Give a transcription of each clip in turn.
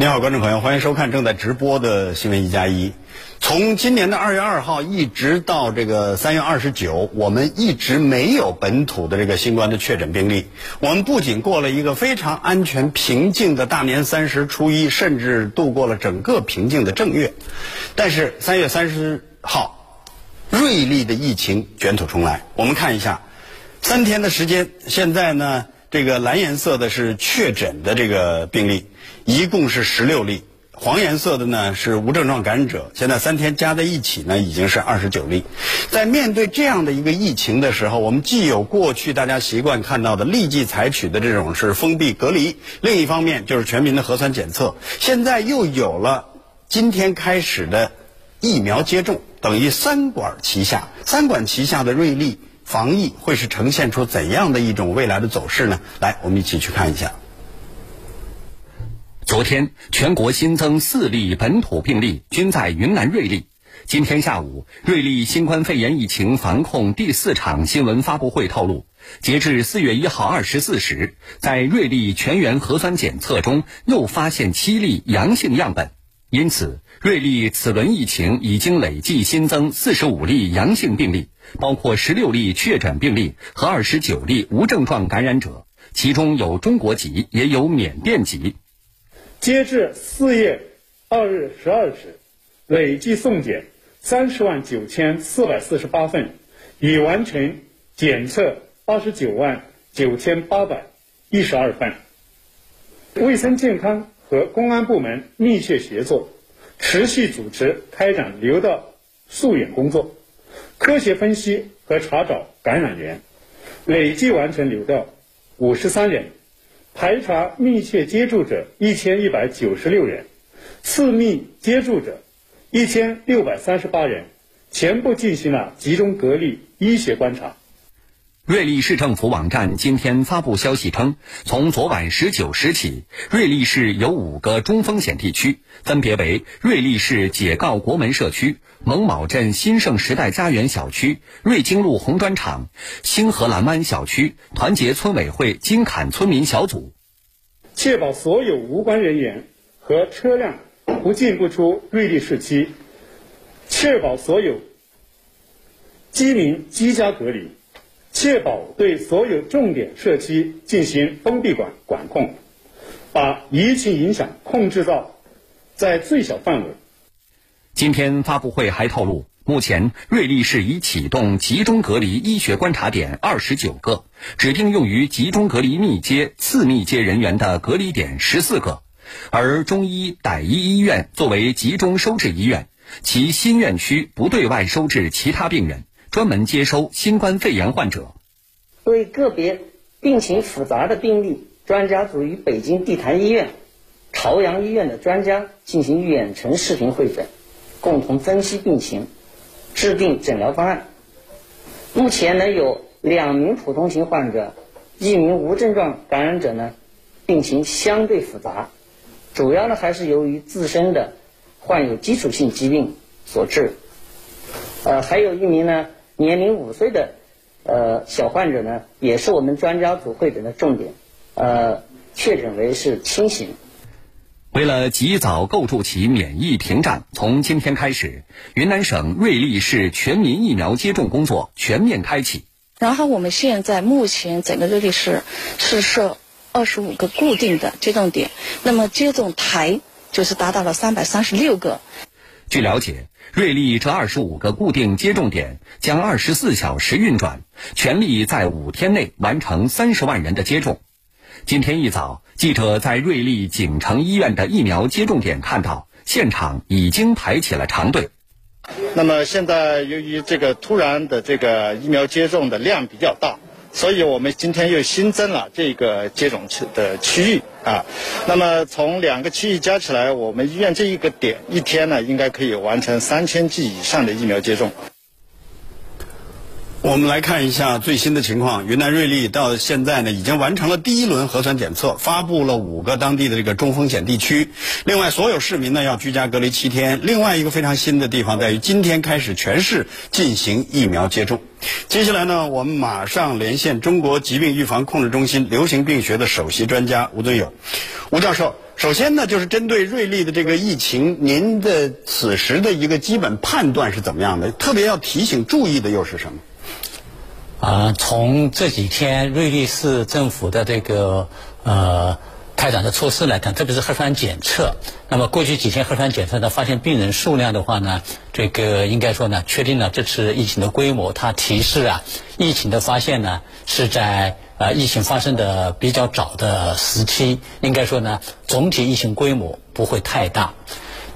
你好，观众朋友，欢迎收看正在直播的新闻一加一。从今年的二月二号一直到这个三月二十九，我们一直没有本土的这个新冠的确诊病例。我们不仅过了一个非常安全平静的大年三十、初一，甚至度过了整个平静的正月。但是三月三十号，瑞丽的疫情卷土重来。我们看一下，三天的时间，现在呢，这个蓝颜色的是确诊的这个病例。一共是十六例，黄颜色的呢是无症状感染者。现在三天加在一起呢，已经是二十九例。在面对这样的一个疫情的时候，我们既有过去大家习惯看到的立即采取的这种是封闭隔离，另一方面就是全民的核酸检测。现在又有了今天开始的疫苗接种，等于三管齐下。三管齐下的瑞丽防疫会是呈现出怎样的一种未来的走势呢？来，我们一起去看一下。昨天，全国新增四例本土病例，均在云南瑞丽。今天下午，瑞丽新冠肺炎疫情防控第四场新闻发布会透露，截至四月一号二十四时，在瑞丽全员核酸检测中又发现七例阳性样本，因此，瑞丽此轮疫情已经累计新增四十五例阳性病例，包括十六例确诊病例和二十九例无症状感染者，其中有中国籍，也有缅甸籍。截至四月二日十二时，累计送检三十万九千四百四十八份，已完成检测八十九万九千八百一十二份。卫生健康和公安部门密切协作，持续组织开展流调溯源工作，科学分析和查找感染源，累计完成流调五十三人。排查密切接触者一千一百九十六人，次密接触者一千六百三十八人，全部进行了集中隔离医学观察。瑞丽市政府网站今天发布消息称，从昨晚十九时起，瑞丽市有五个中风险地区，分别为瑞丽市解告国门社区、蒙卯镇新盛时代家园小区、瑞金路红砖厂、星河蓝湾小区、团结村委会金坎村民小组，确保所有无关人员和车辆不进不出瑞丽市区，确保所有居民居家隔离。确保对所有重点社区进行封闭管管控，把疫情影响控制到在最小范围。今天发布会还透露，目前瑞丽市已启动集中隔离医学观察点二十九个，指定用于集中隔离密接、次密接人员的隔离点十四个，而中医傣医医院作为集中收治医院，其新院区不对外收治其他病人。专门接收新冠肺炎患者，对个别病情复杂的病例，专家组与北京地坛医院、朝阳医院的专家进行远程视频会诊，共同分析病情，制定诊疗方案。目前呢，有两名普通型患者，一名无症状感染者呢，病情相对复杂，主要呢还是由于自身的患有基础性疾病所致。呃，还有一名呢。年龄五岁的呃小患者呢，也是我们专家组会诊的重点，呃，确诊为是轻型。为了及早构筑起免疫屏障，从今天开始，云南省瑞丽市全民疫苗接种工作全面开启。然后我们现在目前整个瑞丽市是设。二十五个固定的接种点，那么接种台就是达到了三百三十六个。据了解，瑞丽这二十五个固定接种点将二十四小时运转，全力在五天内完成三十万人的接种。今天一早，记者在瑞丽景城医院的疫苗接种点看到，现场已经排起了长队。那么现在由于这个突然的这个疫苗接种的量比较大。所以我们今天又新增了这个接种区的区域啊，那么从两个区域加起来，我们医院这一个点一天呢，应该可以完成三千剂以上的疫苗接种。我们来看一下最新的情况。云南瑞丽到现在呢，已经完成了第一轮核酸检测，发布了五个当地的这个中风险地区。另外，所有市民呢要居家隔离七天。另外一个非常新的地方在于，今天开始全市进行疫苗接种。接下来呢，我们马上连线中国疾病预防控制中心流行病学的首席专家吴尊友。吴教授，首先呢，就是针对瑞丽的这个疫情，您的此时的一个基本判断是怎么样的？特别要提醒注意的又是什么？啊，从这几天瑞丽市政府的这个呃开展的措施来看，特别是核酸检测，那么过去几天核酸检测呢，发现病人数量的话呢，这个应该说呢，确定了这次疫情的规模。它提示啊，疫情的发现呢是在呃疫情发生的比较早的时期，应该说呢，总体疫情规模不会太大。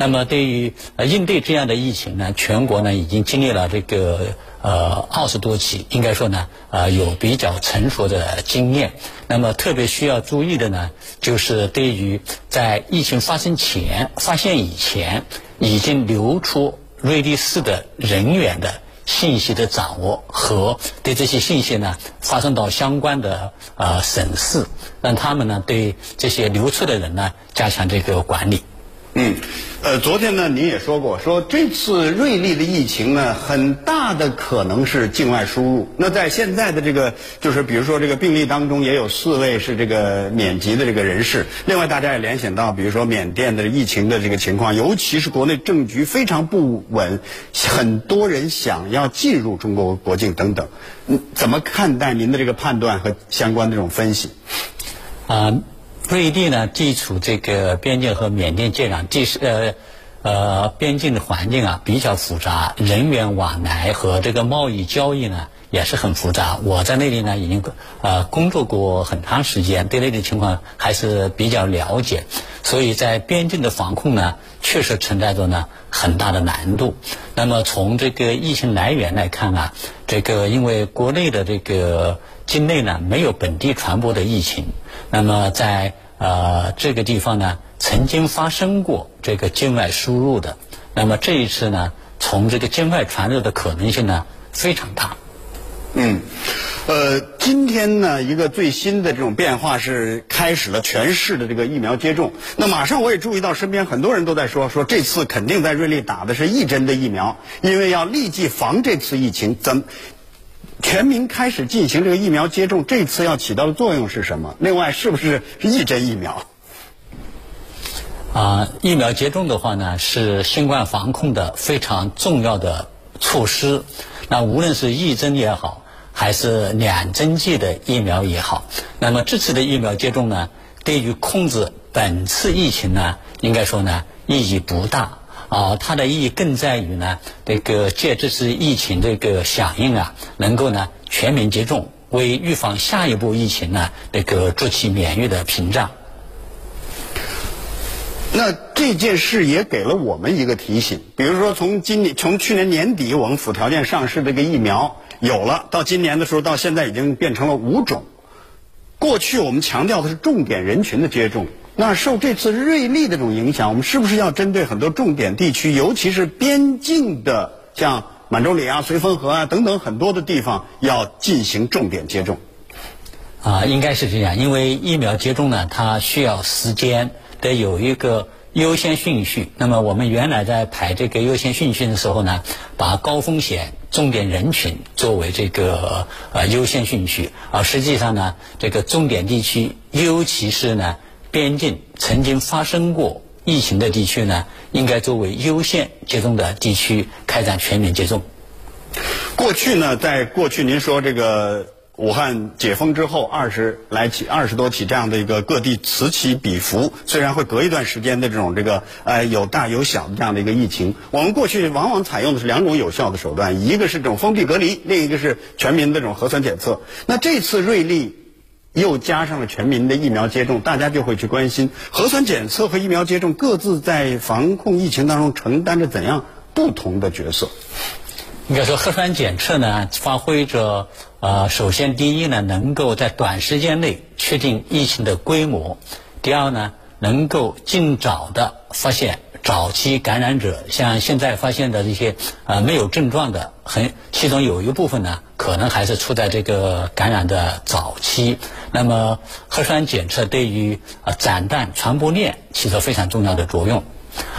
那么对于呃应对这样的疫情呢，全国呢已经经历了这个。呃，二十多起，应该说呢，呃，有比较成熟的经验。那么特别需要注意的呢，就是对于在疫情发生前、发现以前已经流出瑞丽市的人员的信息的掌握和对这些信息呢发送到相关的呃省市，让他们呢对这些流出的人呢加强这个管理。嗯，呃，昨天呢，您也说过，说这次瑞丽的疫情呢，很大的可能是境外输入。那在现在的这个，就是比如说这个病例当中，也有四位是这个缅籍的这个人士。另外，大家也联想到，比如说缅甸的疫情的这个情况，尤其是国内政局非常不稳，很多人想要进入中国国境等等。嗯，怎么看待您的这个判断和相关的这种分析？啊。瑞丽呢，地处这个边境和缅甸接壤，地是呃呃边境的环境啊比较复杂，人员往来和这个贸易交易呢也是很复杂。我在那里呢已经呃工作过很长时间，对那里情况还是比较了解。所以在边境的防控呢，确实存在着呢很大的难度。那么从这个疫情来源来看啊，这个因为国内的这个境内呢没有本地传播的疫情。那么在呃这个地方呢，曾经发生过这个境外输入的，那么这一次呢，从这个境外传入的可能性呢非常大。嗯，呃，今天呢，一个最新的这种变化是开始了全市的这个疫苗接种。那马上我也注意到身边很多人都在说，说这次肯定在瑞丽打的是一针的疫苗，因为要立即防这次疫情。怎？全民开始进行这个疫苗接种，这次要起到的作用是什么？另外，是不是一针疫苗？啊，疫苗接种的话呢，是新冠防控的非常重要的措施。那无论是一针也好，还是两针剂的疫苗也好，那么这次的疫苗接种呢，对于控制本次疫情呢，应该说呢，意义不大。啊，它的意义更在于呢，这个借这次疫情这个响应啊，能够呢全民接种，为预防下一步疫情呢，那个筑起免疫的屏障。那这件事也给了我们一个提醒，比如说从今年从去年年底我们附条件上市这个疫苗有了，到今年的时候到现在已经变成了五种。过去我们强调的是重点人群的接种。那受这次瑞丽的这种影响，我们是不是要针对很多重点地区，尤其是边境的，像满洲里啊、绥芬河啊等等很多的地方，要进行重点接种？啊，应该是这样，因为疫苗接种呢，它需要时间，得有一个优先顺序。那么我们原来在排这个优先顺序的时候呢，把高风险重点人群作为这个呃优先顺序，而实际上呢，这个重点地区，尤其是呢。边境曾经发生过疫情的地区呢，应该作为优先接种的地区开展全面接种。过去呢，在过去您说这个武汉解封之后，二十来起、二十多起这样的一个各地此起彼伏，虽然会隔一段时间的这种这个呃有大有小的这样的一个疫情，我们过去往往采用的是两种有效的手段，一个是这种封闭隔离，另一个是全民的这种核酸检测。那这次瑞丽又加上了全民的疫苗接种，大家就会去关心核酸检测和疫苗接种各自在防控疫情当中承担着怎样不同的角色。应该说，核酸检测呢，发挥着呃，首先第一呢，能够在短时间内确定疫情的规模；第二呢，能够尽早的发现早期感染者，像现在发现的这些呃没有症状的，很其中有一部分呢，可能还是处在这个感染的早期。那么，核酸检测对于呃斩断传播链起着非常重要的作用。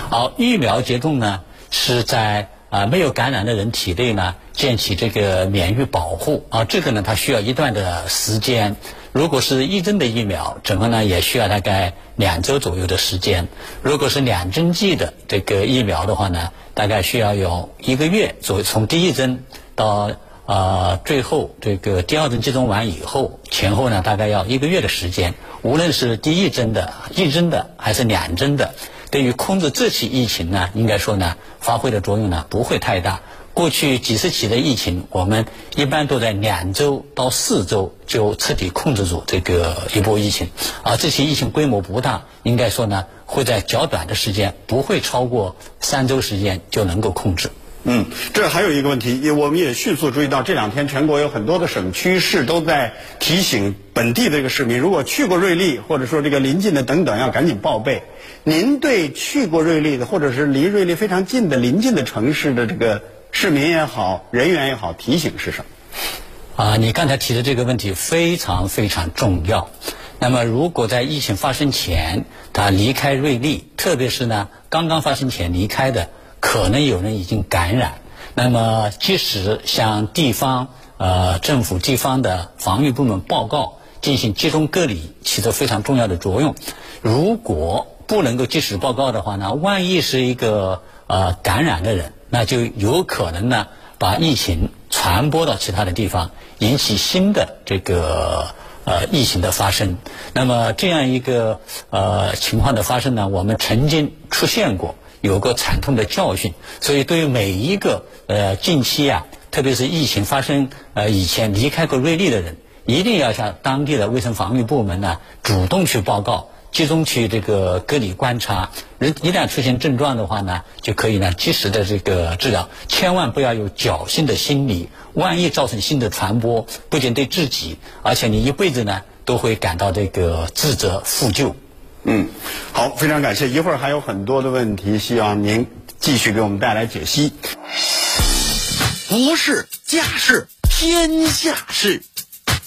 好，疫苗接种呢，是在。啊，没有感染的人体内呢，建起这个免疫保护啊，这个呢，它需要一段的时间。如果是一针的疫苗，整个呢也需要大概两周左右的时间。如果是两针剂的这个疫苗的话呢，大概需要有一个月左右，从第一针到呃最后这个第二针接种完以后，前后呢大概要一个月的时间。无论是第一针的、一针的还是两针的。对于控制这起疫情呢，应该说呢，发挥的作用呢不会太大。过去几十起的疫情，我们一般都在两周到四周就彻底控制住这个一波疫情。而这些疫情规模不大，应该说呢，会在较短的时间，不会超过三周时间就能够控制。嗯，这还有一个问题，也我们也迅速注意到，这两天全国有很多的省区市都在提醒本地的这个市民，如果去过瑞丽或者说这个临近的等等，要赶紧报备。您对去过瑞丽的或者是离瑞丽非常近的临近的城市的这个市民也好，人员也好，提醒是什么？啊，你刚才提的这个问题非常非常重要。那么，如果在疫情发生前他离开瑞丽，特别是呢刚刚发生前离开的。可能有人已经感染，那么及时向地方呃政府地方的防御部门报告，进行集中隔离，起着非常重要的作用。如果不能够及时报告的话呢，万一是一个呃感染的人，那就有可能呢把疫情传播到其他的地方，引起新的这个呃疫情的发生。那么这样一个呃情况的发生呢，我们曾经出现过。有过惨痛的教训，所以对于每一个呃近期啊，特别是疫情发生呃以前离开过瑞丽的人，一定要向当地的卫生防御部门呢主动去报告，集中去这个隔离观察。人一旦出现症状的话呢，就可以呢及时的这个治疗，千万不要有侥幸的心理，万一造成新的传播，不仅对自己，而且你一辈子呢都会感到这个自责负疚。嗯，好，非常感谢。一会儿还有很多的问题，希望您继续给我们带来解析。国事、家事、天下事，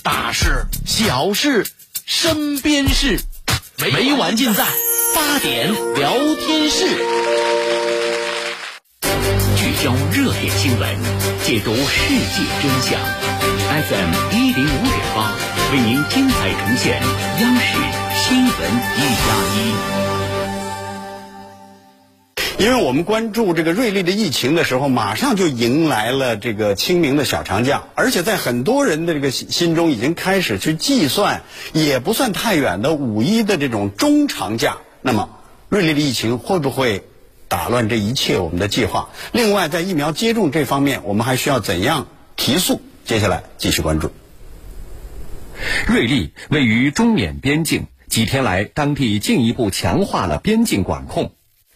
大事、小事、身边事，每晚尽在八点聊天室。聚焦热点新闻，解读世界真相。FM 一零五点八，为您精彩呈现央视。新闻一加一，因为我们关注这个瑞丽的疫情的时候，马上就迎来了这个清明的小长假，而且在很多人的这个心中已经开始去计算，也不算太远的五一的这种中长假。那么，瑞丽的疫情会不会打乱这一切我们的计划？另外，在疫苗接种这方面，我们还需要怎样提速？接下来继续关注。瑞丽位于中缅边境。几天来，当地进一步强化了边境管控，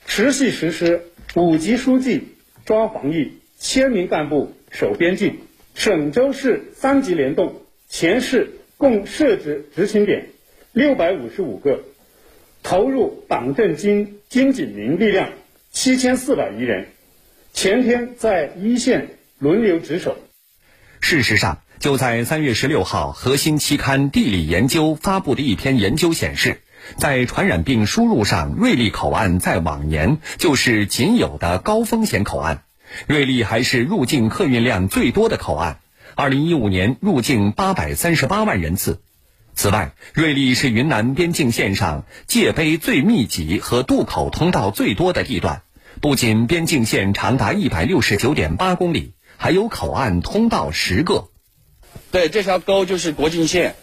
持续实施五级书记抓防疫，千名干部守边境，省州市三级联动，全市共设置执勤点六百五十五个，投入党政军军警民力量七千四百余人，全天在一线轮流值守。事实上。就在三月十六号，核心期刊《地理研究》发布的一篇研究显示，在传染病输入上，瑞丽口岸在往年就是仅有的高风险口岸。瑞丽还是入境客运量最多的口岸，二零一五年入境八百三十八万人次。此外，瑞丽是云南边境线上界碑最密集和渡口通道最多的地段，不仅边境线长达一百六十九点八公里，还有口岸通道十个。对，这条沟就是国境线，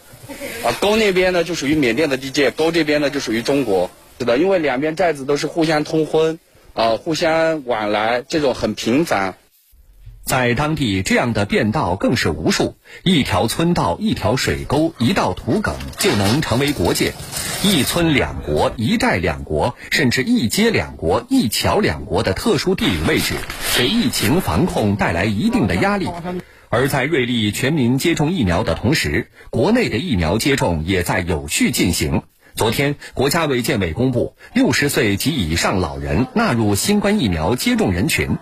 啊，沟那边呢就属于缅甸的地界，沟这边呢就属于中国。是的，因为两边寨子都是互相通婚，啊，互相往来，这种很频繁。在当地，这样的便道更是无数，一条村道、一条水沟、一道土埂就能成为国界。一村两国、一寨两国，甚至一街两国、一桥两国的特殊地理位置，给疫情防控带来一定的压力。而在瑞丽全民接种疫苗的同时，国内的疫苗接种也在有序进行。昨天，国家卫健委公布，六十岁及以上老人纳入新冠疫苗接种人群。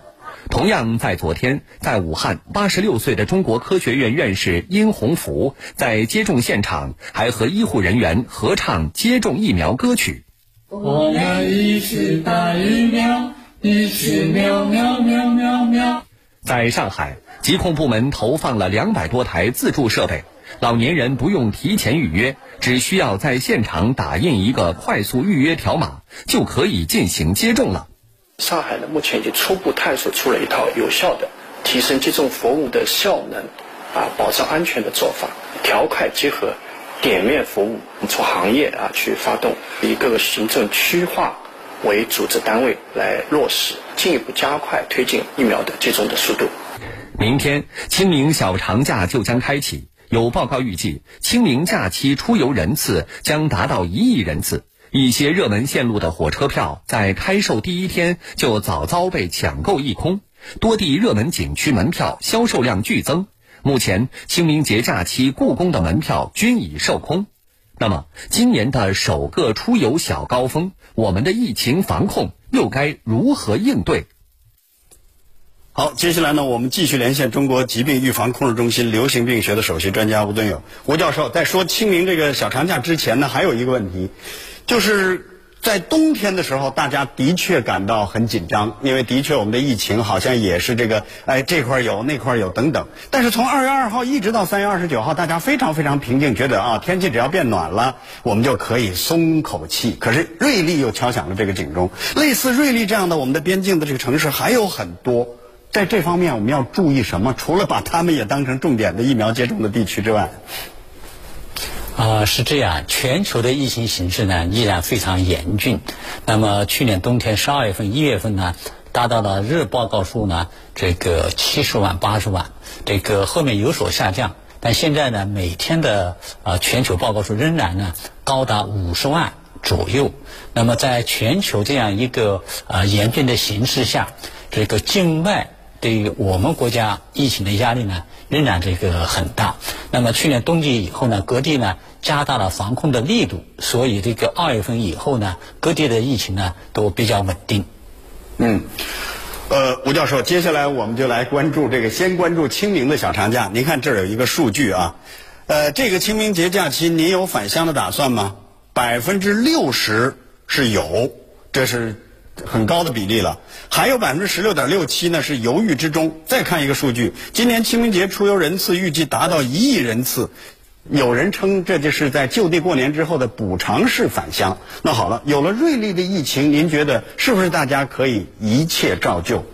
同样在昨天，在武汉，八十六岁的中国科学院院士殷洪福在接种现场还和医护人员合唱接种疫苗歌曲。我们一起打疫苗，一起喵喵喵喵喵。在上海，疾控部门投放了两百多台自助设备，老年人不用提前预约，只需要在现场打印一个快速预约条码，就可以进行接种了。上海呢，目前已经初步探索出了一套有效的提升接种服务的效能，啊，保障安全的做法。条块结合点面服务，从行业啊去发动，以各个行政区划为组织单位来落实，进一步加快推进疫苗的接种的速度。明天清明小长假就将开启，有报告预计，清明假期出游人次将达到一亿人次。一些热门线路的火车票在开售第一天就早早被抢购一空，多地热门景区门票销售量剧增。目前清明节假期故宫的门票均已售空。那么，今年的首个出游小高峰，我们的疫情防控又该如何应对？好，接下来呢，我们继续连线中国疾病预防控制中心流行病学的首席专家吴敦友吴教授。在说清明这个小长假之前呢，还有一个问题。就是在冬天的时候，大家的确感到很紧张，因为的确我们的疫情好像也是这个，哎，这块有那块有等等。但是从二月二号一直到三月二十九号，大家非常非常平静，觉得啊，天气只要变暖了，我们就可以松口气。可是瑞丽又敲响了这个警钟。类似瑞丽这样的我们的边境的这个城市还有很多，在这方面我们要注意什么？除了把他们也当成重点的疫苗接种的地区之外。啊，是这样，全球的疫情形势呢依然非常严峻。那么去年冬天十二月份、一月份呢，达到了日报告数呢这个七十万、八十万，这个后面有所下降。但现在呢，每天的啊全球报告数仍然呢高达五十万左右。那么在全球这样一个啊严峻的形势下，这个境外对于我们国家疫情的压力呢？仍然这个很大。那么去年冬季以后呢，各地呢加大了防控的力度，所以这个二月份以后呢，各地的疫情呢都比较稳定。嗯，呃，吴教授，接下来我们就来关注这个，先关注清明的小长假。您看这儿有一个数据啊，呃，这个清明节假期您有返乡的打算吗？百分之六十是有，这是。很高的比例了，还有百分之十六点六七呢是犹豫之中。再看一个数据，今年清明节出游人次预计达到一亿人次，有人称这就是在就地过年之后的补偿式返乡。那好了，有了瑞丽的疫情，您觉得是不是大家可以一切照旧？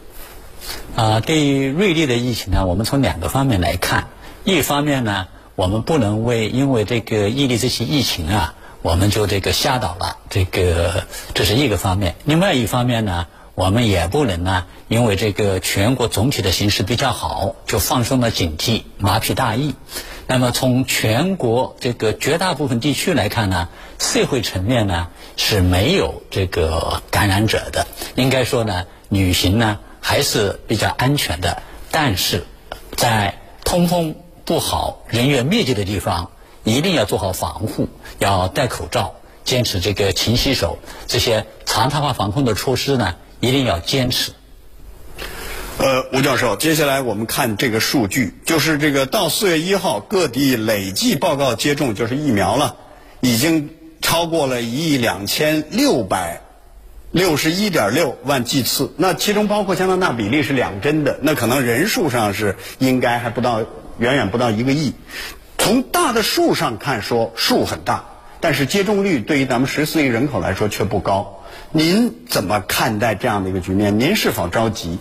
啊，对于瑞丽的疫情呢，我们从两个方面来看，一方面呢，我们不能为因为这个伊利这些疫情啊。我们就这个吓倒了，这个这是一个方面。另外一方面呢，我们也不能呢，因为这个全国总体的形势比较好，就放松了警惕，麻痹大意。那么从全国这个绝大部分地区来看呢，社会层面呢是没有这个感染者的，应该说呢，旅行呢还是比较安全的。但是在通风不好、人员密集的地方。一定要做好防护，要戴口罩，坚持这个勤洗手，这些常态化防控的措施呢，一定要坚持。呃，吴教授，接下来我们看这个数据，就是这个到四月一号，各地累计报告接种就是疫苗了，已经超过了一亿两千六百六十一点六万剂次，那其中包括加拿大比例是两针的，那可能人数上是应该还不到，远远不到一个亿。从大的数上看，说数很大，但是接种率对于咱们十四亿人口来说却不高。您怎么看待这样的一个局面？您是否着急？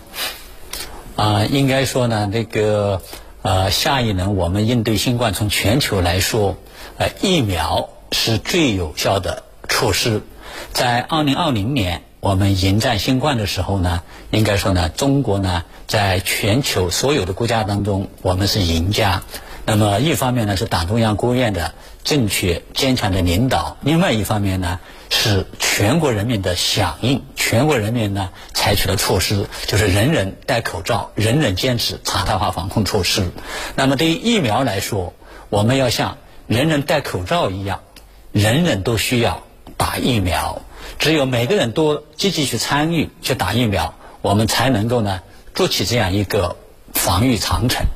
啊，应该说呢，这个呃，下一轮我们应对新冠，从全球来说，呃，疫苗是最有效的措施。在二零二零年我们迎战新冠的时候呢，应该说呢，中国呢，在全球所有的国家当中，我们是赢家。那么一方面呢，是党中央、国务院的正确坚强的领导；另外一方面呢，是全国人民的响应，全国人民呢采取的措施就是人人戴口罩，人人坚持常态化防控措施。那么对于疫苗来说，我们要像人人戴口罩一样，人人都需要打疫苗。只有每个人都积极去参与去打疫苗，我们才能够呢筑起这样一个防御长城。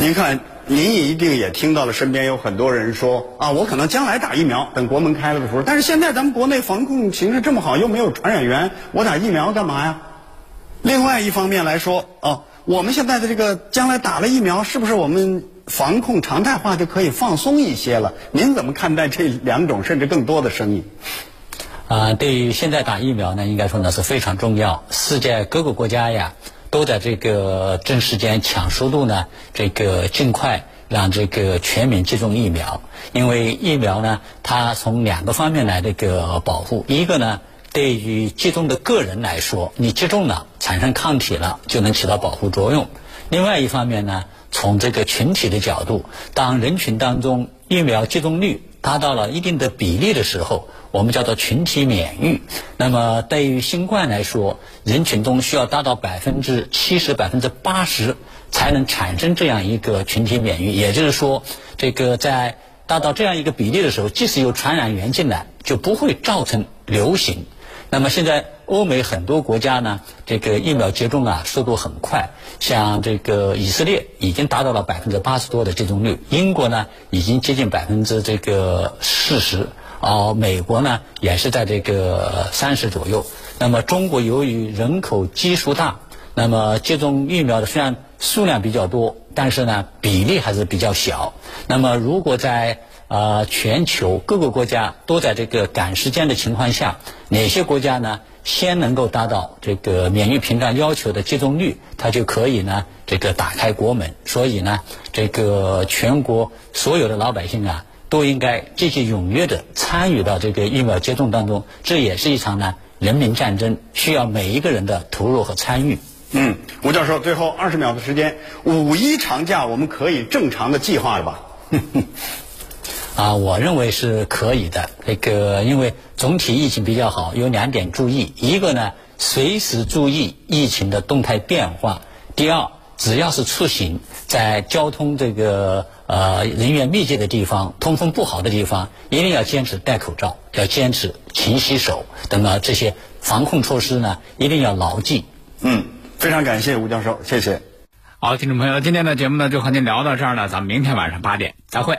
您看，您一定也听到了，身边有很多人说啊，我可能将来打疫苗，等国门开了的时候。但是现在咱们国内防控形势这么好，又没有传染源，我打疫苗干嘛呀？另外一方面来说，啊，我们现在的这个将来打了疫苗，是不是我们防控常态化就可以放松一些了？您怎么看待这两种甚至更多的声音？啊，对于现在打疫苗呢，应该说呢是非常重要。世界各个国家呀。都在这个争时间、抢速度呢，这个尽快让这个全民接种疫苗。因为疫苗呢，它从两个方面来这个保护。一个呢，对于接种的个人来说，你接种了产生抗体了，就能起到保护作用。另外一方面呢，从这个群体的角度，当人群当中疫苗接种率达到了一定的比例的时候。我们叫做群体免疫。那么对于新冠来说，人群中需要达到百分之七十、百分之八十才能产生这样一个群体免疫。也就是说，这个在达到这样一个比例的时候，即使有传染源进来，就不会造成流行。那么现在欧美很多国家呢，这个疫苗接种啊速度很快，像这个以色列已经达到了百分之八十多的接种率，英国呢已经接近百分之这个四十。哦，美国呢也是在这个三十左右。那么中国由于人口基数大，那么接种疫苗的虽然数量比较多，但是呢比例还是比较小。那么如果在呃全球各个国家都在这个赶时间的情况下，哪些国家呢先能够达到这个免疫屏障要求的接种率，它就可以呢这个打开国门。所以呢，这个全国所有的老百姓啊。都应该积极踊跃的参与到这个疫苗接种当中，这也是一场呢人民战争，需要每一个人的投入和参与。嗯，吴教授，最后二十秒的时间，五一长假我们可以正常的计划了吧？啊，我认为是可以的。那个，因为总体疫情比较好，有两点注意：一个呢，随时注意疫情的动态变化；第二，只要是出行，在交通这个。呃，人员密集的地方、通风不好的地方，一定要坚持戴口罩，要坚持勤洗手等等这些防控措施呢，一定要牢记。嗯，非常感谢吴教授，谢谢。好，听众朋友，今天的节目呢就和您聊到这儿了，咱们明天晚上八点再会。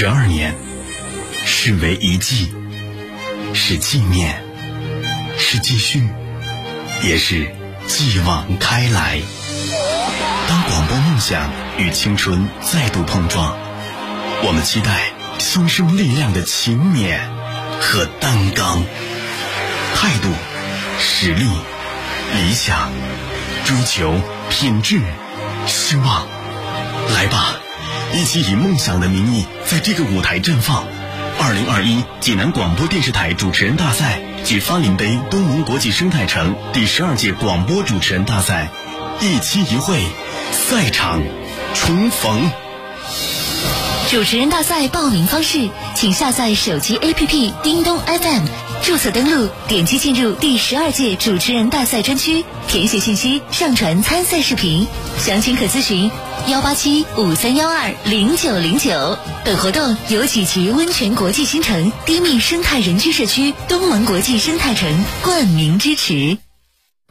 十二年，是为一季，是纪念，是继续，也是继往开来。当广播梦想与青春再度碰撞，我们期待新生力量的勤勉和担当，态度、实力、理想、追求、品质、希望，来吧！一起以梦想的名义，在这个舞台绽放。二零二一济南广播电视台主持人大赛暨发林杯东盟国际生态城第十二届广播主持人大赛，一期一会，赛场重逢。主持人大赛报名方式，请下载手机 APP 叮咚 FM，注册登录，点击进入第十二届主持人大赛专区，填写信息，上传参赛视频。详情可咨询幺八七五三幺二零九零九。本活动由济吉温泉国际新城低密生态人居社区东盟国际生态城冠名支持。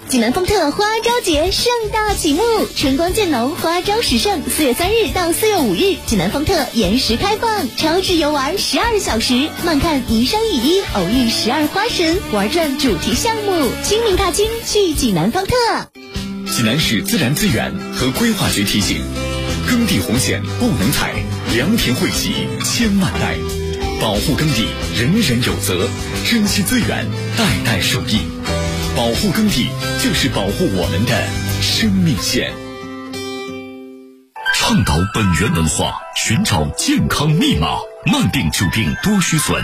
济南丰特花朝节盛大启幕，春光渐浓，花朝时盛。四月三日到四月五日，济南丰特延时开放，超值游玩十二小时，慢看宜生宜衣，偶遇十二花神，玩转主题项目。清明踏青去济南丰特。济南市自然资源和规划局提醒：耕地红线不能踩，良田惠习千万代。保护耕地，人人有责；珍惜资源，代代受益。保护耕地，就是保护我们的生命线。倡导本源文化，寻找健康密码，慢病久病多虚损。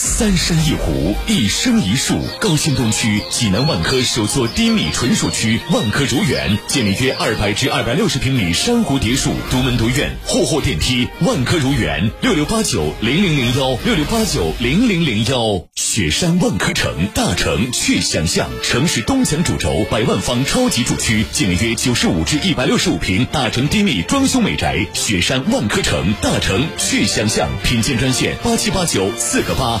三山一湖，一生一树。高新东区济南万科首座低密纯墅区万科如园，建立约二百至二百六十平米珊瑚叠墅，独门独院，户户电梯。万科如园，六六八九零零零幺，六六八九零零零幺。雪山万科城，大城去想象，城市东墙主轴，百万方超级住区，建立约九十五至一百六十五平大城低密装修美宅。雪山万科城，大城去想象，品鉴专线八七八九四个八。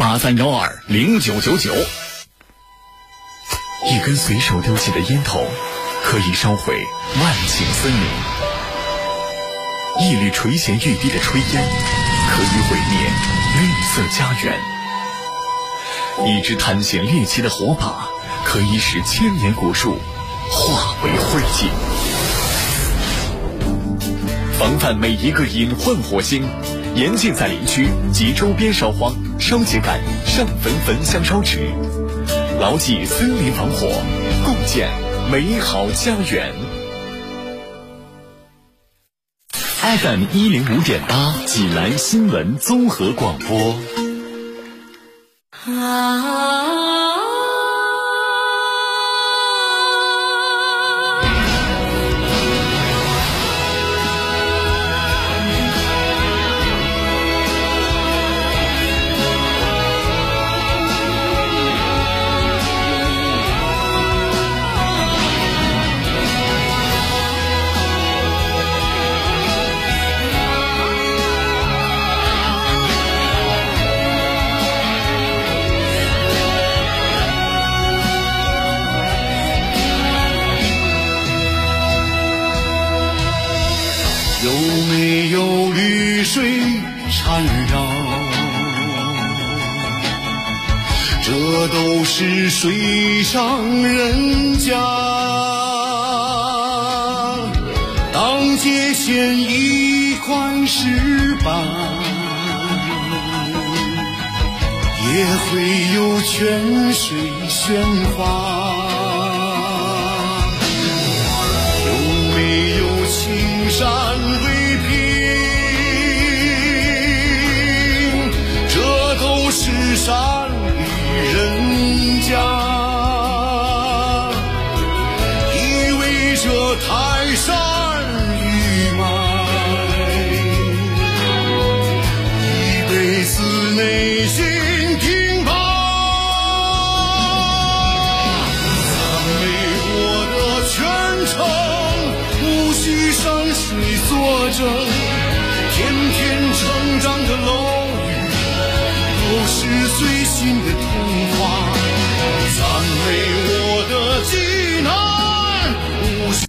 八三幺二零九九九，一根随手丢弃的烟头，可以烧毁万顷森林；一缕垂涎欲滴的炊烟，可以毁灭绿色家园；一支探险猎奇的火把，可以使千年古树化为灰烬。防范每一个隐患火星。严禁在林区及周边烧荒，烧秸秆，上坟焚香烧纸，牢记森林防火，共建美好家园。FM 一零五点八，济南新闻综合广播。是翅膀，也会有泉水喧哗。有没有青山为凭？这都是山里人。家，意味着泰山我